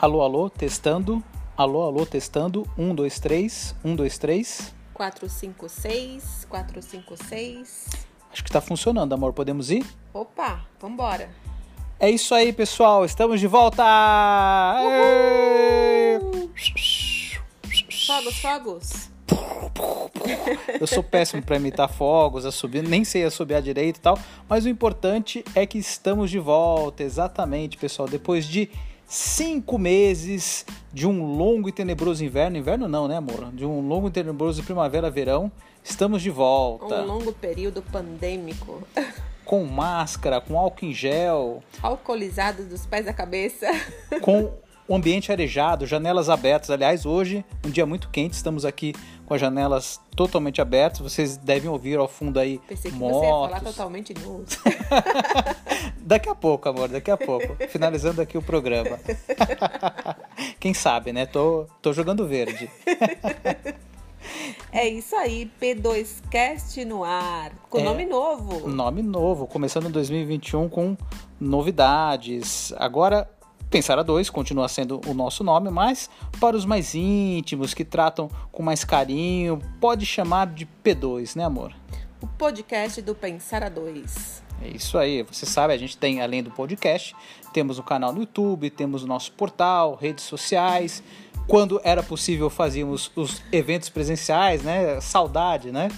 Alô, alô, testando. Alô, alô, testando. Um, dois, três. Um, dois, três. 456, 456. Acho que tá funcionando, amor. Podemos ir? Opa, vambora. É isso aí, pessoal. Estamos de volta! Fogos, fogos. Eu sou péssimo para imitar fogos, assobio, nem sei assobiar direito e tal, mas o importante é que estamos de volta, exatamente, pessoal. Depois de cinco meses de um longo e tenebroso inverno, inverno não, né, amor? De um longo e tenebroso primavera-verão, estamos de volta. Um longo período pandêmico. Com máscara, com álcool em gel. Alcoolizados dos pés à cabeça. Com o ambiente arejado, janelas abertas. Aliás, hoje, um dia muito quente, estamos aqui com as janelas totalmente abertas. Vocês devem ouvir ao fundo aí Pensei que motos. você ia falar totalmente nu. Daqui a pouco, amor, daqui a pouco. Finalizando aqui o programa. Quem sabe, né? Tô, tô jogando verde. É isso aí, P2Cast no ar. Com É. nome novo. Nome novo, começando em 2021 com novidades. Agora, Pensar a 2 continua sendo o nosso nome, mas para os mais íntimos, que tratam com mais carinho, pode chamar de P2, né, amor? O podcast do Pensar a Dois. É isso aí, você sabe, a gente tem, além do podcast, temos o canal no YouTube, temos o nosso portal, redes sociais. Quando era possível, fazíamos os eventos presenciais, né? Saudade, né?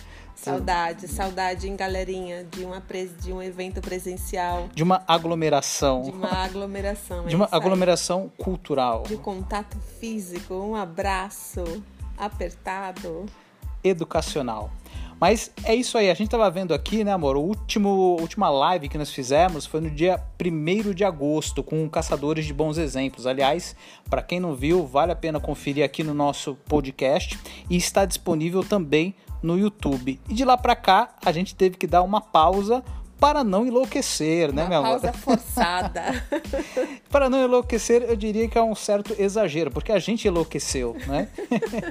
Saudade, saudade em galerinha de, uma de um evento presencial, De uma aglomeração. de uma aglomeração. é De uma isso aí. aglomeração cultural, De contato físico, um abraço apertado. educacional. Mas é isso aí, a gente tava vendo aqui, né, amor? O último, última live que nós fizemos foi no dia 1 de agosto com Caçadores de Bons Exemplos. Aliás, para quem não viu, vale a pena conferir aqui no nosso podcast e está disponível também no YouTube. E de lá para cá, a gente teve que dar uma pausa para não enlouquecer, né, uma meu amor? pausa forçada. Para não enlouquecer, eu diria que é um certo exagero, porque a gente enlouqueceu, né?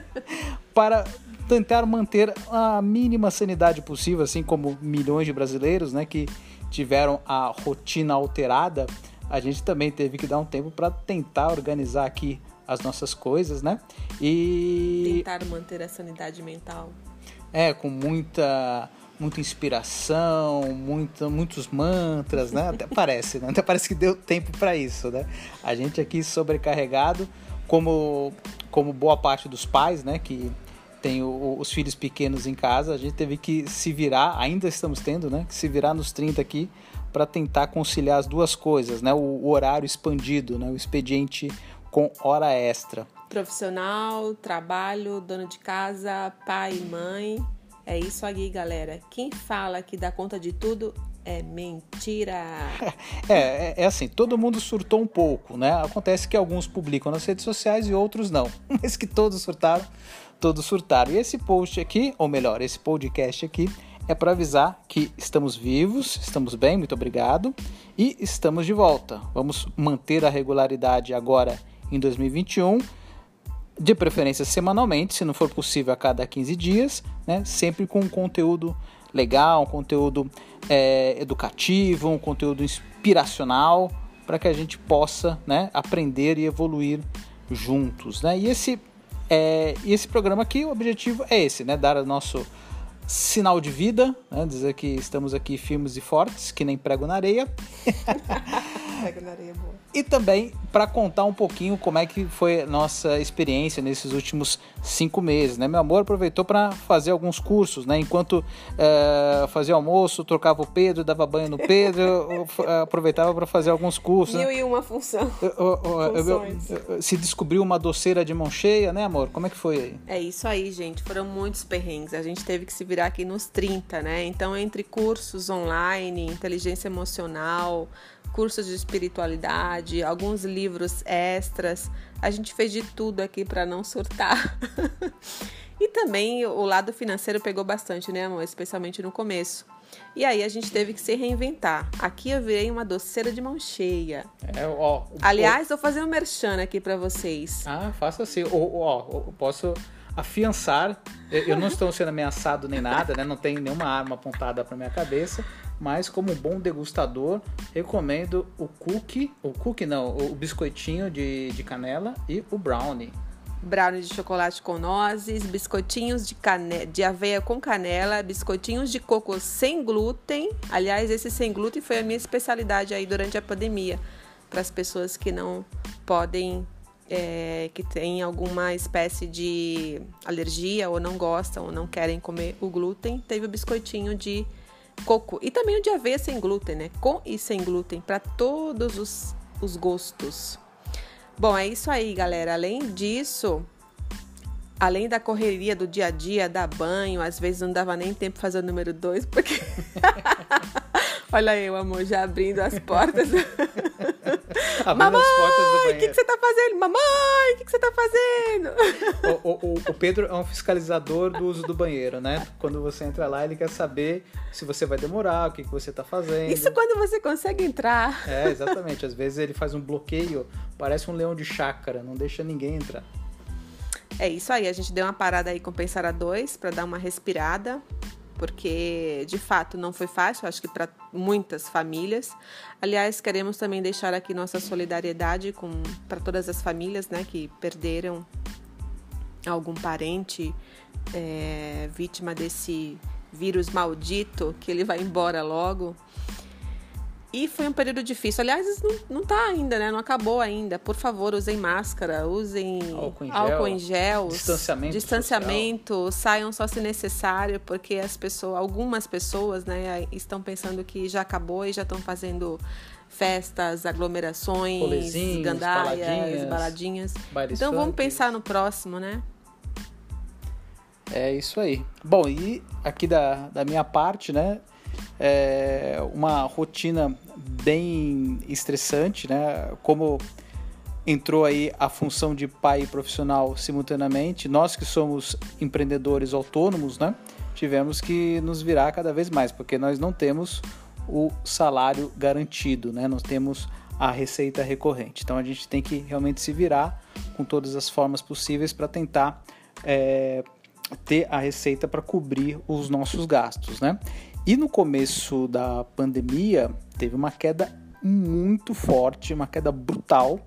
Para tentar manter a mínima sanidade possível, assim como milhões de brasileiros, né, que tiveram a rotina alterada, a gente também teve que dar um tempo para tentar organizar aqui as nossas coisas, né? E Tentar manter a sanidade mental. É, com muita muita inspiração, muita, muitos mantras, né? Até parece, né? Até parece que deu tempo para isso, né? A gente aqui sobrecarregado, como como boa parte dos pais, né, que tem o- os filhos pequenos em casa, a gente teve que se virar, ainda estamos tendo, né, que se virar nos 30 aqui para tentar conciliar as duas coisas, né? O, o horário expandido, né? O expediente com hora extra. Profissional, trabalho, dono de casa, pai e mãe. É isso aí, galera. Quem fala que dá conta de tudo é mentira. É, é, é assim, todo mundo surtou um pouco, né? Acontece que alguns publicam nas redes sociais e outros não. Mas que todos surtaram, todos surtaram. E esse post aqui, ou melhor, esse podcast aqui, é para avisar que estamos vivos, estamos bem, muito obrigado, e estamos de volta. Vamos manter a regularidade agora em 2021 de preferência semanalmente, se não for possível a cada 15 dias, né? sempre com um conteúdo legal, um conteúdo é, educativo, um conteúdo inspiracional, para que a gente possa né, aprender e evoluir juntos. Né? E, esse, é, esse programa aqui, o objetivo é esse, né? dar o nosso sinal de vida, né? dizer que estamos aqui firmes e fortes, que nem prego na areia, Pega na areia boa. E também para contar um pouquinho como é que foi a nossa experiência nesses últimos cinco meses, né? Meu amor aproveitou para fazer alguns cursos, né? Enquanto eh, fazia almoço, trocava o Pedro, dava banho no Pedro, eu, aproveitava para fazer alguns cursos. né? Mil e uma função. Eu- eu- eu- se descobriu uma doceira de mão cheia, né, amor? Como é que foi aí? É isso aí, gente. Foram muitos perrengues. A gente teve que se virar aqui nos 30, né? Então, entre cursos online, inteligência emocional, cursos de espiritualidade, alguns livros extras, a gente fez de tudo aqui para não surtar. e também o lado financeiro pegou bastante, né, amor? Especialmente no começo. E aí a gente teve que se reinventar. Aqui eu virei uma doceira de mão cheia. É, ó, Aliás, vou fazer um merchan aqui para vocês. Ah, faça assim. Ó, ó, posso afiançar. Eu não estou sendo ameaçado nem nada, né? Não tem nenhuma arma apontada para minha cabeça, mas como bom degustador, recomendo o cookie, o cookie não, o biscoitinho de, de canela e o brownie brownie de chocolate com nozes, biscoitinhos de, cane... de aveia com canela, biscoitinhos de coco sem glúten. Aliás, esse sem glúten foi a minha especialidade aí durante a pandemia, para as pessoas que não podem, é, que têm alguma espécie de alergia ou não gostam ou não querem comer o glúten, teve o biscoitinho de coco e também o de aveia sem glúten, né? Com e sem glúten, para todos os, os gostos. Bom, é isso aí, galera. Além disso, além da correria do dia a dia, dar banho, às vezes não dava nem tempo fazer o número dois, porque. Olha eu, amor, já abrindo as portas. abrindo Mamãe, as portas do banheiro. O que, que, você tá fazendo? Mamãe, o que, que, você tá fazendo? O, o, o, Pedro é um fiscalizador do uso do banheiro, né? Quando você entra lá, ele quer saber se você vai demorar, o que, que você tá fazendo. Isso quando você consegue entrar. É, exatamente. Às vezes ele faz um bloqueio, parece um leão de chácara, não deixa ninguém entrar. É isso aí, a gente deu uma parada aí com Pensar a 2 para dar uma respirada porque de fato não foi fácil, acho que para muitas famílias. Aliás, queremos também deixar aqui nossa solidariedade para todas as famílias, né, que perderam algum parente é, vítima desse vírus maldito, que ele vai embora logo. E foi um período difícil. Aliás, não, não tá ainda, né? Não acabou ainda. Por favor, usem máscara, usem álcool em gel, álcool em gel distanciamento, distanciamento social. saiam só se necessário, porque as pessoas, algumas pessoas, né, estão pensando que já acabou e já estão fazendo festas, aglomerações, gandaias, baladinhas. baladinhas. Então vamos pensar no próximo, né? É isso aí. Bom, e aqui da, da minha parte, né? É, uma rotina bem estressante, né? Como entrou aí a função de pai e profissional simultaneamente, nós que somos empreendedores autônomos, né? Tivemos que nos virar cada vez mais, porque nós não temos o salário garantido, né? Nós temos a receita recorrente. Então a gente tem que realmente se virar com todas as formas possíveis para tentar é, ter a receita para cobrir os nossos gastos, né? E no começo da pandemia, teve uma queda muito forte, uma queda brutal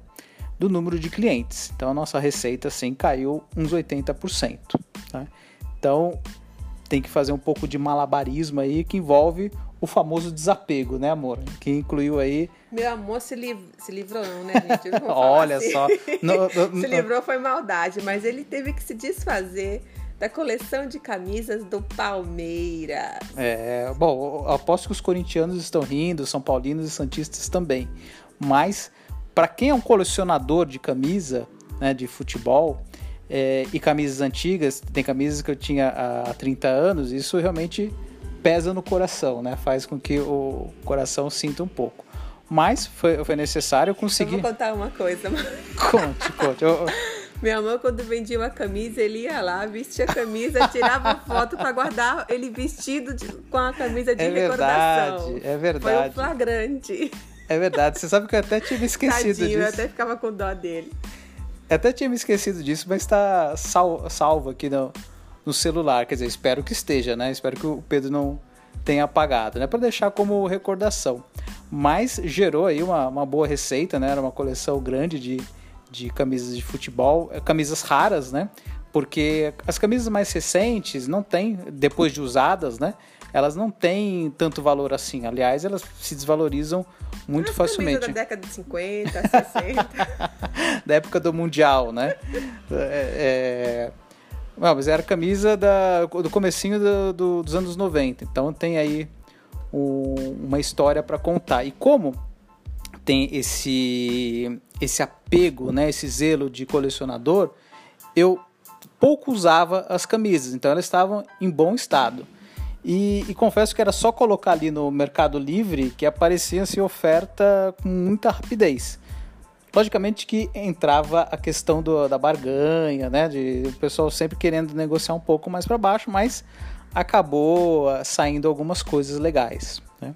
do número de clientes. Então a nossa receita assim caiu uns 80%. Tá? Então tem que fazer um pouco de malabarismo aí que envolve o famoso desapego, né, amor? Que incluiu aí. Meu amor se, liv se livrou, não, né, gente? Olha assim. só. No, no, se livrou foi maldade, mas ele teve que se desfazer da coleção de camisas do Palmeiras. É, bom, aposto que os corintianos estão rindo, são paulinos e santistas também. Mas para quem é um colecionador de camisa, né, de futebol, é, e camisas antigas, tem camisas que eu tinha há 30 anos, isso realmente pesa no coração, né? Faz com que o coração sinta um pouco. Mas foi, foi necessário conseguir. Eu vou contar uma coisa. Conte, conte. Eu, meu amor, quando vendia uma camisa, ele ia lá, vestia a camisa, tirava foto para guardar ele vestido de, com a camisa de é recordação. Verdade, é verdade. Foi um flagrante. É verdade. Você sabe que eu até tinha me esquecido Tadinho, disso. Eu até ficava com dó dele. Eu até tinha me esquecido disso, mas está sal, salvo aqui no, no celular. Quer dizer, espero que esteja, né? Espero que o Pedro não tenha apagado, né? Para deixar como recordação. Mas gerou aí uma, uma boa receita, né? Era uma coleção grande de de camisas de futebol, é, camisas raras, né? Porque as camisas mais recentes não têm, depois de usadas, né? Elas não têm tanto valor assim. Aliás, elas se desvalorizam muito As facilmente. da década de 50, 60. da época do Mundial, né? É, é... Não, mas era camisa da, do comecinho do, do, dos anos 90. Então tem aí um, uma história para contar. E como tem esse esse apego, né, esse zelo de colecionador, eu pouco usava as camisas, então elas estavam em bom estado. E, e, confesso que era só colocar ali no Mercado Livre que aparecia assim, oferta com muita rapidez. Logicamente que entrava a questão do, da barganha, né? De o pessoal sempre querendo negociar um pouco mais para baixo, mas acabou ah, saindo algumas coisas legais. Né?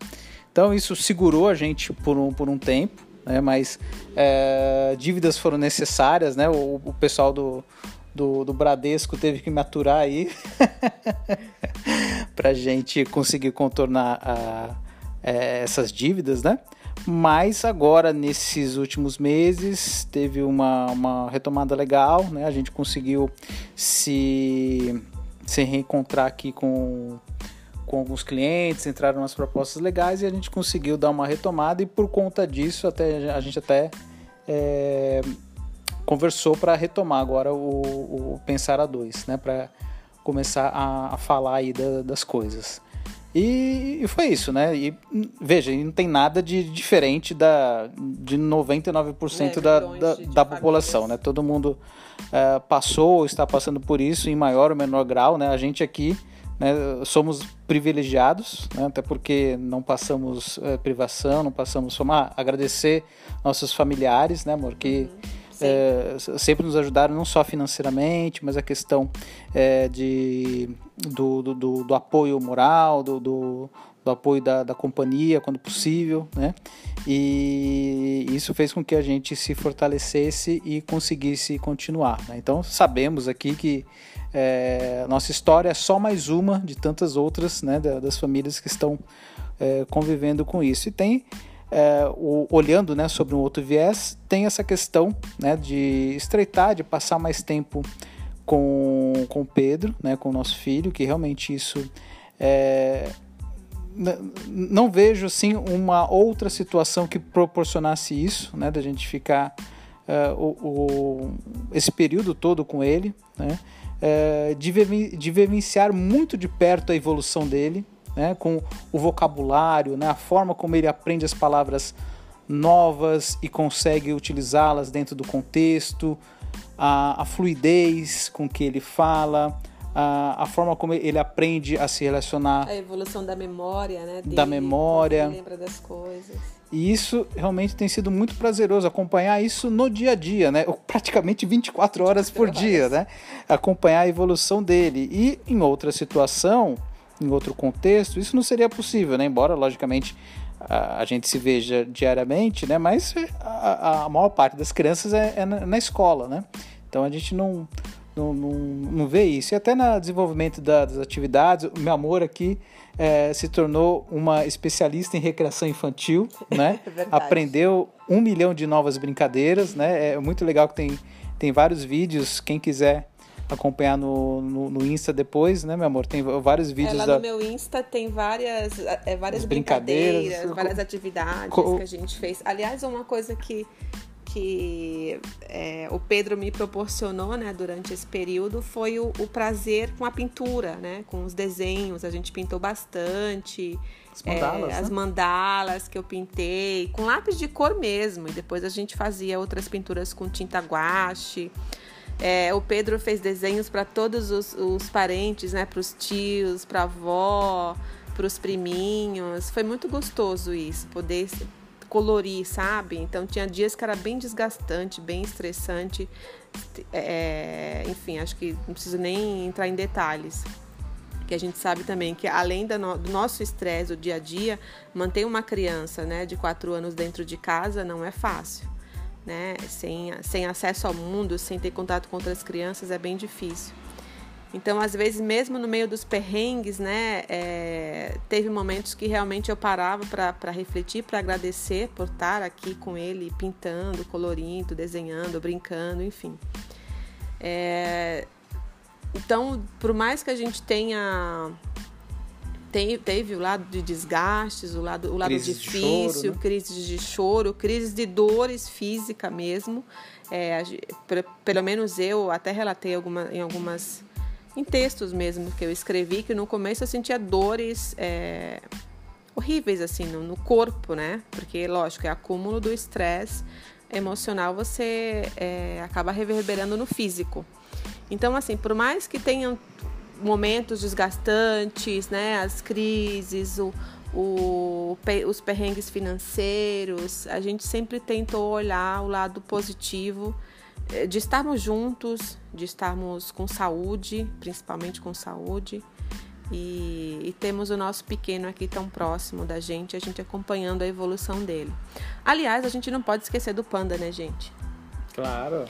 Então isso segurou a gente por um, por um tempo, né? mas é, dívidas foram necessárias, né? O, o pessoal do, do, do Bradesco teve que me aturar aí para gente conseguir contornar a, é, essas dívidas, né? Mas agora, nesses últimos meses, teve uma, uma retomada legal, né? A gente conseguiu se, se reencontrar aqui com, com alguns clientes, entraram umas propostas legais e a gente conseguiu dar uma retomada e por conta disso até a gente até é, conversou para retomar agora o, o, Pensar a dois, né? Para começar a, a, falar aí da, das coisas. E, e, foi isso, né? E veja, não tem nada de diferente da, de 99% é, da, da, de, da população, né? Todo mundo uh, passou ou está passando por isso em maior ou menor grau, né? A gente aqui né, somos privilegiados, né? até porque não passamos uh, privação, não passamos fome. Ah, agradecer nossos familiares, né, amor? Que uhum é, sempre nos ajudaram não só financeiramente, mas a questão é, de, do, do, do, apoio moral, do, do, do apoio da, da, companhia quando possível, né? E isso fez com que a gente se fortalecesse e conseguisse continuar. Né? Então sabemos aqui que é, nossa história é só mais uma de tantas outras, né? Das famílias que estão é, convivendo com isso. E tem é, o, olhando né, sobre um outro viés, tem essa questão né, de estreitar, de passar mais tempo com, com Pedro, né, com o nosso filho, que realmente isso é, não vejo assim uma outra situação que proporcionasse isso, né, da gente ficar uh, o, o, esse período todo com ele, né, uh, de, de vivenciar muito de perto a evolução dele, né, com o vocabulário, né, a forma como ele aprende as palavras novas e consegue utilizá-las dentro do contexto, a, a, fluidez com que ele fala, a, a, forma como ele aprende a se relacionar. A evolução da memória, né? Dele, da memória. Ele lembra das coisas. E isso realmente tem sido muito prazeroso acompanhar isso no dia a dia, né? Praticamente 24 horas por dia, né? Acompanhar a evolução dele. E em outra situação, em outro contexto, isso não seria possível, né? Embora, logicamente, a, a gente se veja diariamente, né? Mas a, a maior parte das crianças é, é na, na, escola, né? Então a gente não, não, não, não vê isso. E até no desenvolvimento da, das atividades, o meu amor aqui é, se tornou uma especialista em recreação infantil, né? É Aprendeu um milhão de novas brincadeiras, né? É muito legal que tem, tem vários vídeos, quem quiser acompanhar no, no, no, Insta depois, né, meu amor? Tem vários vídeos. É, lá da... no meu Insta tem várias, é, várias brincadeiras, brincadeiras, várias atividades Co... que a gente fez. Aliás, uma coisa que, que é, o Pedro me proporcionou né, durante esse período foi o, o, prazer com a pintura, né? Com os desenhos. A gente pintou bastante. As mandalas, é, né? as mandalas que eu pintei, com lápis de cor mesmo. E depois a gente fazia outras pinturas com tinta guache. É, o Pedro fez desenhos para todos os, os, parentes, né? Para os tios, para a avó, para os priminhos. Foi muito gostoso isso, poder colorir, sabe? Então tinha dias que era bem desgastante, bem estressante. É, enfim, acho que não preciso nem entrar em detalhes. Que a gente sabe também que além do nosso estresse do dia a dia, manter uma criança né, de quatro anos dentro de casa não é fácil né? Sem, sem acesso ao mundo, sem ter contato com outras crianças, é bem difícil. Então, às vezes, mesmo no meio dos perrengues, né, é, teve momentos que realmente eu parava para refletir, para agradecer por estar aqui com ele, pintando, colorindo, desenhando, brincando, enfim. É, então, por mais que a gente tenha tem, teve o lado de desgastes, o lado, o lado difícil, de choro, né? crises de choro, crises de dores física mesmo. É, pelo menos eu até relatei alguma, em algumas em textos mesmo que eu escrevi que no começo eu sentia dores é, horríveis assim no, no, corpo, né? Porque lógico é acúmulo do estresse emocional você é, acaba reverberando no físico. Então assim, por mais que tenham momentos desgastantes, né? As crises, o, o, os perrengues financeiros, a gente sempre tentou olhar o lado positivo de estarmos juntos, de estarmos com saúde, principalmente com saúde. E, e, temos o nosso pequeno aqui tão próximo da gente, a gente acompanhando a evolução dele. Aliás, a gente não pode esquecer do panda, né, gente? Claro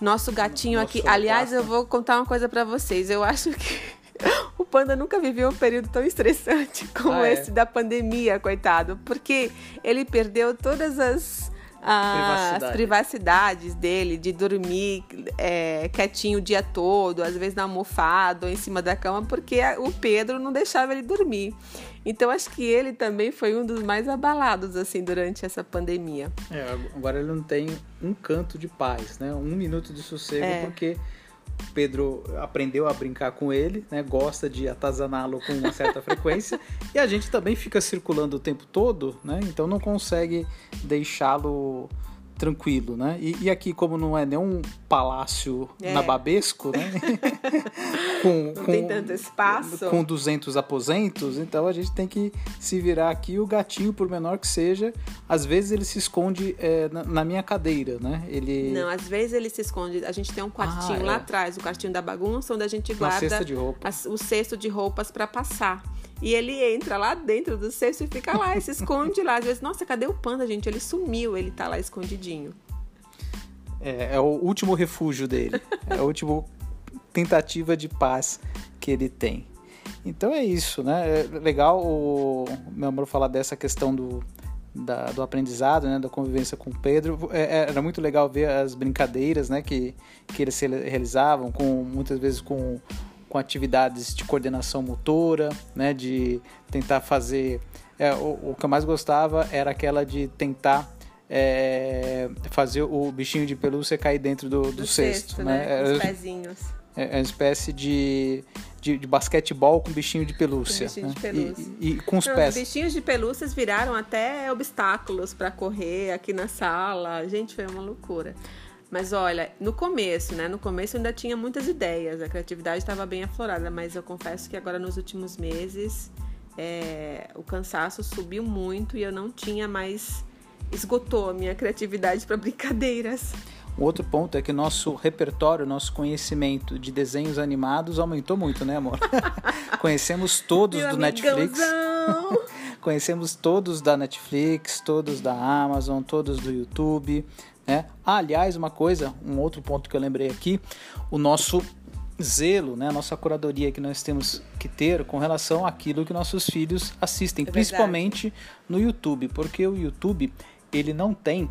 Nosso gatinho aqui. Aliás, eu vou contar uma coisa para vocês. Eu acho que o panda nunca viveu um período tão estressante como ah, é? esse da pandemia, coitado. Porque ele perdeu todas as as privacidades dele, de dormir é, quietinho o dia todo, às vezes na almofada ou em cima da cama, porque o Pedro não deixava ele dormir. Então acho que ele também foi um dos mais abalados assim durante essa pandemia. É, agora ele não tem um canto de paz, né? Um minuto de sossego, é. porque Pedro aprendeu a brincar com ele, né? Gosta de atazaná-lo com uma certa frequência e a gente também fica circulando o tempo todo, né? Então não consegue deixá-lo tranquilo, né? E, e, aqui, como não é nenhum palácio é. nababesco, né? com, não com, tem tanto espaço. Com 200 aposentos, então a gente tem que se virar aqui. O gatinho, por menor que seja, às vezes ele se esconde é, na, na, minha cadeira, né? Ele... Não, às vezes ele se esconde. A gente tem um quartinho ah, lá é. atrás, o quartinho da bagunça, onde a gente guarda as, o cesto de roupas para passar. E ele entra lá dentro do cesto e fica lá, e se esconde lá. Às vezes, nossa, cadê o panda, gente? Ele sumiu, ele tá lá escondidinho. É, é o último refúgio dele. é a última tentativa de paz que ele tem. Então é isso, né? É legal o meu amor falar dessa questão do, da, do aprendizado, né? Da convivência com o Pedro. É, é era muito legal ver as brincadeiras, né? Que, que eles realizavam, com muitas vezes com com atividades de coordenação motora, né, de tentar fazer. É, o, o, que eu mais gostava era aquela de tentar é, fazer o bichinho de pelúcia cair dentro do, do, do cesto, cesto, né? né? Os pezinhos. É, é uma espécie de, de, de, basquetebol com bichinho de pelúcia. Com bichinho né? de pelúcia. E, e, com os Não, pés. Os bichinhos de pelúcias viraram até obstáculos para correr aqui na sala. Gente, foi uma loucura. Mas olha, no começo, né? No começo eu ainda tinha muitas ideias, a criatividade estava bem aflorada, mas eu confesso que agora nos últimos meses é, o cansaço subiu muito e eu não tinha mais. esgotou a minha criatividade para brincadeiras. O outro ponto é que nosso repertório, nosso conhecimento de desenhos animados aumentou muito, né, amor? Conhecemos todos Meu do Netflix. Conhecemos todos da Netflix, todos da Amazon, todos do YouTube. Né? Ah, aliás, uma coisa, um outro ponto que eu lembrei aqui, o nosso zelo, né, a nossa curadoria que nós temos que ter com relação àquilo que nossos filhos assistem, é principalmente no YouTube, porque o YouTube ele não tem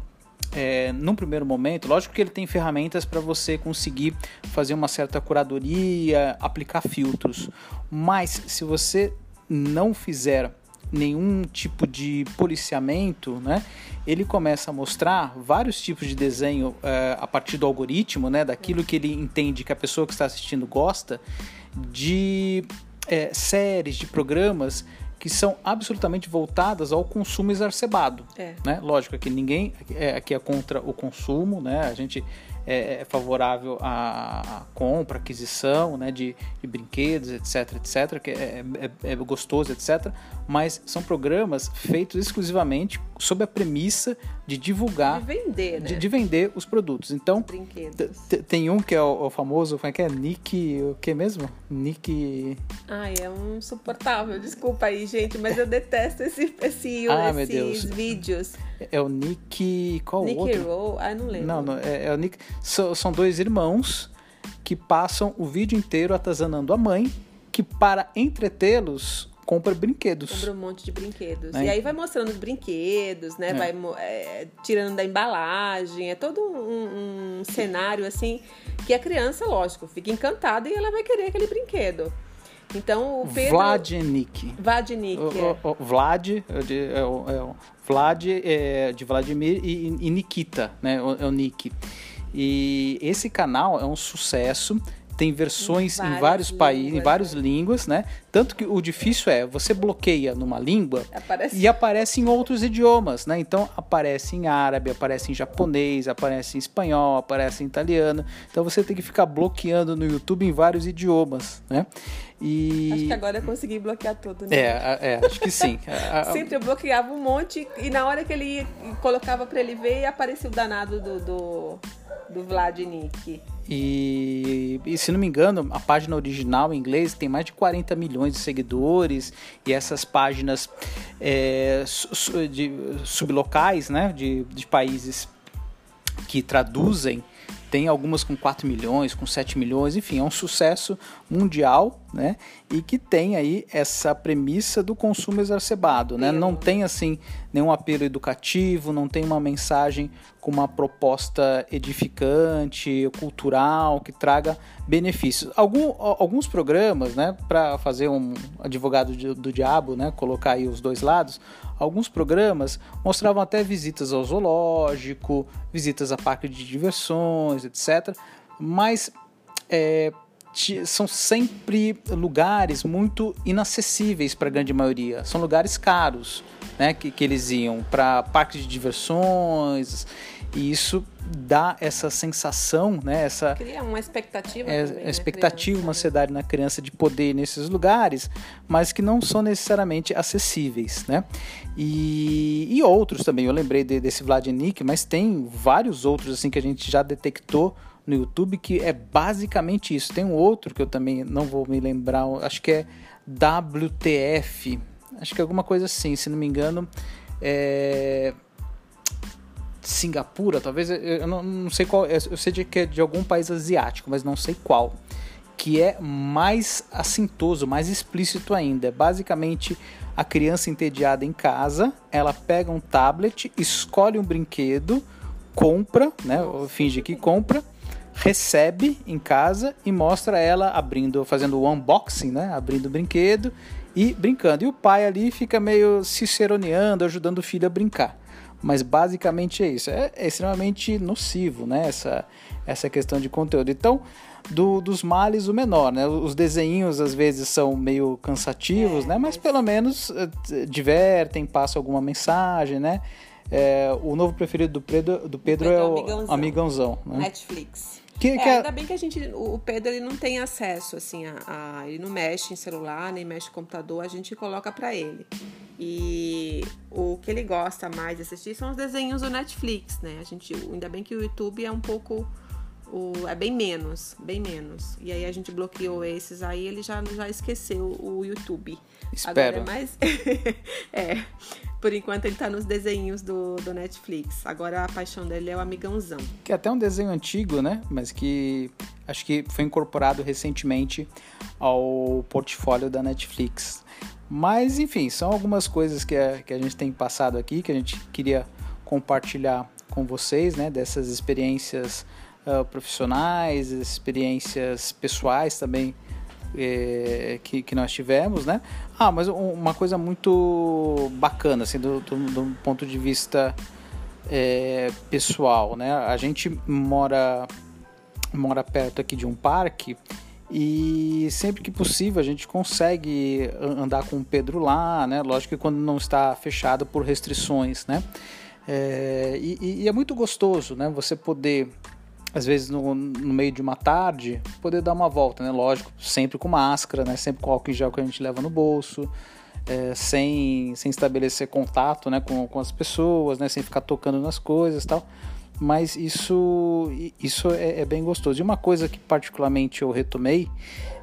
é, num primeiro momento, lógico que ele tem ferramentas para você conseguir fazer uma certa curadoria, aplicar filtros, mas se você não fizer nenhum tipo de policiamento, né? Ele começa a mostrar vários tipos de desenho é, a partir do algoritmo, né? Daquilo que ele entende que a pessoa que está assistindo gosta, de é, séries, de programas que são absolutamente voltadas ao consumo exacerbado. É. Né? Lógico que ninguém é, aqui é contra o consumo, né? A gente é, é favorável à, à, compra, aquisição né, de, de, brinquedos, etc, etc, que é, é, é, gostoso, etc. Mas são programas feitos exclusivamente sob a premissa de divulgar, de vender, né? de, de vender os produtos. Então, tem um que é o, o, famoso, como é que é? Nick, o que mesmo? Nick. Ai, é um insuportável. Desculpa aí, gente, mas eu detesto esse, esse, ah, esses vídeos. É o Nick. Qual Nick outro? Roll? Ah, não lembro. Não, não é, é, o Nick. So, são dois irmãos que passam o vídeo inteiro atazanando a mãe, que para entretê-los compra brinquedos. Compra um monte de brinquedos. Né? E aí vai mostrando os brinquedos, né? É. Vai é, tirando da embalagem. É todo um, um, cenário assim que a criança, lógico, fica encantada e ela vai querer aquele brinquedo. Então o Pedro. Vladnik. Vladnik. O, é. o, o Vlad é, de, é, o, é o Vlad é de Vladimir e, e Nikita, né? O, é o Nick. E esse canal é um sucesso tem versões em, em vários países, em várias né? línguas, né? Tanto que o difícil é, você bloqueia numa língua aparece. e aparece em outros idiomas, né? Então aparece em árabe, aparece em japonês, aparece em espanhol, aparece em italiano. Então você tem que ficar bloqueando no YouTube em vários idiomas, né? E... Acho que agora eu consegui bloquear tudo, né? É, é acho que sim. Sempre eu bloqueava um monte e na hora que ele colocava para ele ver, aparecia o danado do, do, do Vladnik. E, e, se não me engano, a página original em inglês tem mais de 40 milhões de seguidores e essas páginas é, de sublocais, né, de, de países que traduzem tem algumas com 4 milhões, com 7 milhões, enfim, é um sucesso mundial, né? E que tem aí essa premissa do consumo exacerbado, né? Não tem assim nenhum apelo educativo, não tem uma mensagem com uma proposta edificante, cultural, que traga benefícios. Algum, alguns programas, né, para fazer um advogado do diabo, né, colocar aí os dois lados, alguns programas mostravam até visitas ao zoológico, visitas a parque de diversões, etc. Mas é, são sempre lugares muito inacessíveis para a grande maioria. São lugares caros, né, que, que eles iam para parques de diversões e isso dá essa sensação, né? Essa cria uma expectativa, é, também, né, expectativa, uma ansiedade na criança de poder ir nesses lugares, mas que não são necessariamente acessíveis, né? E, e outros também. Eu lembrei de, desse Vladimir, mas tem vários outros assim que a gente já detectou no YouTube que é basicamente isso. Tem um outro que eu também não vou me lembrar, acho que é WTF, acho que é alguma coisa assim, se não me engano. É Singapura, talvez, eu não, não sei qual, eu sei que é de algum país asiático, mas não sei qual, que é mais assintoso, mais explícito ainda. É basicamente a criança entediada em casa, ela pega um tablet, escolhe um brinquedo, compra, né, finge que compra, recebe em casa e mostra ela abrindo, fazendo o unboxing, né, abrindo o brinquedo e brincando. E o pai ali fica meio ciceroneando, ajudando o filho a brincar. Mas basicamente é isso. É, é extremamente nocivo, né? Essa, essa questão de conteúdo. Então, do, dos males o menor, né? Os desenhos às vezes são meio cansativos, é, né? Mas pelo menos uh, divertem, passam alguma mensagem, né? É, o novo preferido do Pedro, do Pedro, Pedro é o Amigãozão, amigãozão né? Netflix. Que, é, que é... Ainda bem que a gente, o Pedro ele não tem acesso, assim, a, a, ele não mexe em celular, nem mexe em computador, a gente coloca para ele. E o que ele gosta mais de assistir são os desenhos do Netflix, né? A gente, ainda bem que o YouTube é um pouco o, é bem menos, bem menos. E aí a gente bloqueou esses aí, ele já, já esqueceu o YouTube. Espero. Agora é mais. é. Por enquanto ele tá nos desenhos do, do Netflix. Agora a paixão dele é o amigãozão. Que é até um desenho antigo, né? Mas que acho que foi incorporado recentemente ao portfólio da Netflix. Mas, enfim, são algumas coisas que a, que a gente tem passado aqui, que a gente queria compartilhar com vocês, né? Dessas experiências uh, profissionais, experiências pessoais também é, que, que nós tivemos, né? Ah, mas uma coisa muito bacana, assim, do, do, do ponto de vista é, pessoal, né? A gente mora, mora perto aqui de um parque e sempre que possível a gente consegue andar com o Pedro lá, né? Lógico que quando não está fechado por restrições, né? É, e, e, é muito gostoso, né? Você poder às vezes no, no, meio de uma tarde, poder dar uma volta, né? Lógico, sempre com máscara, né? Sempre com álcool em gel que a gente leva no bolso, é, sem, sem estabelecer contato, né? Com, com as pessoas, né? Sem ficar tocando nas coisas tal. Mas isso, isso é, é bem gostoso. E uma coisa que particularmente eu retomei,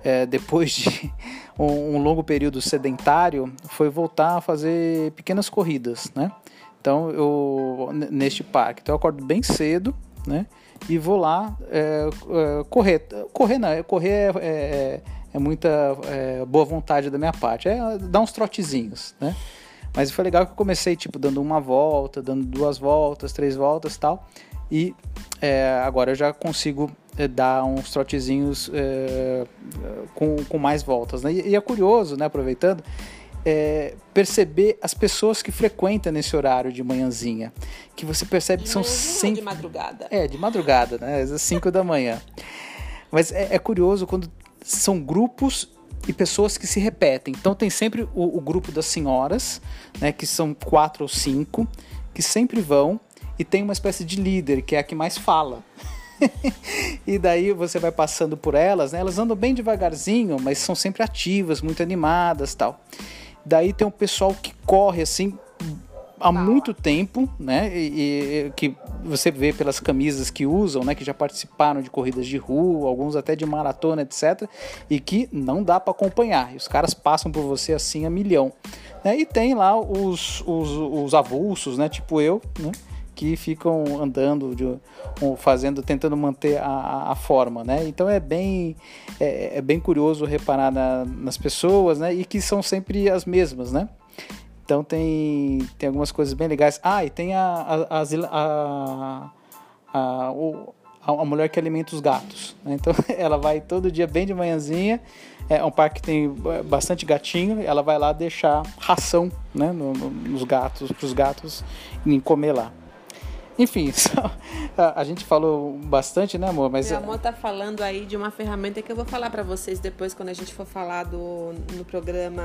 é, depois de um, um longo período sedentário, foi voltar a fazer pequenas corridas, né? Então, eu, neste parque. Então, eu acordo bem cedo, né? E vou lá é, é, correr. Correr não, é, correr é, é, é muita é, boa vontade da minha parte, é dar uns trotezinhos, né? Mas foi legal que eu comecei, tipo, dando uma volta, dando duas voltas, três voltas tal. E agora eu já consigo dar uns trotezinhos com, com mais voltas. Né? E, e, é curioso, né, aproveitando, é, perceber as pessoas que frequentam nesse horário de manhãzinha. Que você percebe que são sempre. de madrugada. É, de madrugada, né? Às 5 da manhã. Mas é, é, curioso quando são grupos e pessoas que se repetem. Então tem sempre o, o grupo das senhoras, né? Que são quatro ou cinco, que sempre vão e tem uma espécie de líder, que é a que mais fala. e daí você vai passando por elas, né? Elas andam bem devagarzinho, mas são sempre ativas, muito animadas, tal. Daí tem um pessoal que corre assim há muito tempo, né? E, e, que você vê pelas camisas que usam, né? Que já participaram de corridas de rua, alguns até de maratona, etc. E que não dá para acompanhar. E os caras passam por você assim a milhão. Né? E tem lá os, os, os avulsos, né? Tipo eu, né? Que ficam andando, de, fazendo, tentando manter a, a, forma, né? Então é bem, é, é bem curioso reparar na, nas pessoas, né? E que são sempre as mesmas, né? Então tem, tem algumas coisas bem legais. Ah, e tem a, a, a, a, a mulher que alimenta os gatos. Né? Então ela vai todo dia bem de manhãzinha. É um parque que tem bastante gatinho. Ela vai lá deixar ração né, no, no, nos gatos, para os gatos em comer lá. Enfim, só, a, a, gente falou bastante, né, amor? Mas Meu amor tá falando aí de uma ferramenta que eu vou falar para vocês depois quando a gente for falar do, no programa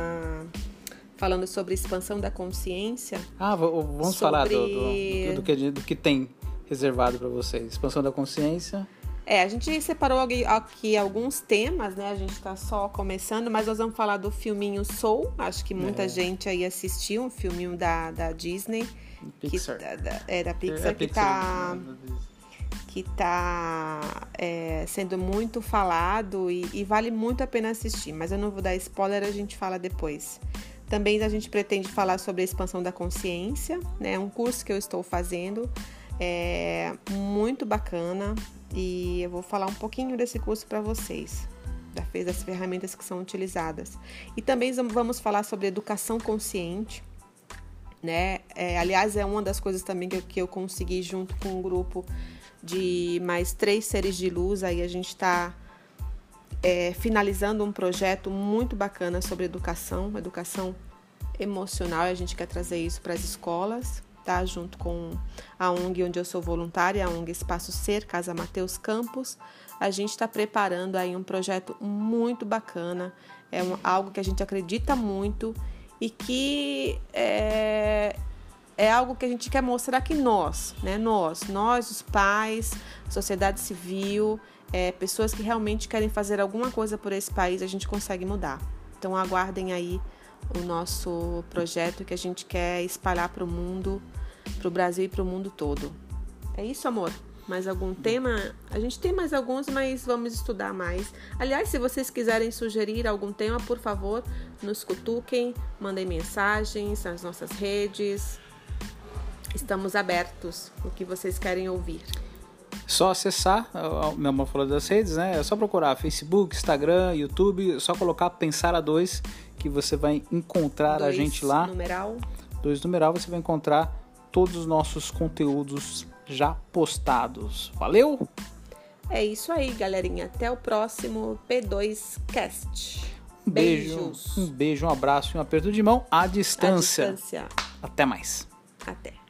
falando sobre expansão da consciência. Ah, vamos sobre... falar do, do, do, que, do que tem reservado para vocês. Expansão da consciência. É, a gente separou aqui alguns temas, né? A gente está só começando, mas nós vamos falar do filminho Soul. Acho que muita é. gente aí assistiu, um filminho da, da Disney. Pixar. Que, da, é, da Pixar, é, que está que tá é, sendo muito falado e, e, vale muito a pena assistir, mas eu não vou dar spoiler, a gente fala depois. Também a gente pretende falar sobre a expansão da consciência, né? Um curso que eu estou fazendo, é muito bacana e eu vou falar um pouquinho desse curso para vocês, das ferramentas que são utilizadas. E também vamos falar sobre educação consciente, né? É, aliás, é uma das coisas também que eu, que eu consegui junto com um grupo de mais três seres de luz. Aí a gente está é, finalizando um projeto muito bacana sobre educação, educação emocional. A gente quer trazer isso para as escolas, tá? Junto com a ONG onde eu sou voluntária, a ONG Espaço Ser, Casa Mateus Campos. A gente está preparando aí um projeto muito bacana, é um, algo que a gente acredita muito e que é, é algo que a gente quer mostrar que nós, né? Nós, nós, os pais, sociedade civil, é, pessoas que realmente querem fazer alguma coisa por esse país, a gente consegue mudar. Então aguardem aí o nosso projeto que a gente quer espalhar para o mundo, para o Brasil e para o mundo todo. É isso, amor? Mais algum tema? A gente tem mais alguns, mas vamos estudar mais. Aliás, se vocês quiserem sugerir algum tema, por favor, nos cutuquem, mandem mensagens nas nossas redes. Estamos abertos o que vocês querem ouvir. Só acessar, meu amor falou das redes, né? É só procurar Facebook, Instagram, YouTube, só colocar Pensar a Dois que você vai encontrar dois a gente lá. Numeral. Dois numeral, você vai encontrar todos os nossos conteúdos já postados. Valeu? É isso aí, galerinha. Até o próximo P2Cast. Um beijo, Beijos. um beijo, um abraço e um aperto de mão à distância. À distância. Até mais. Até.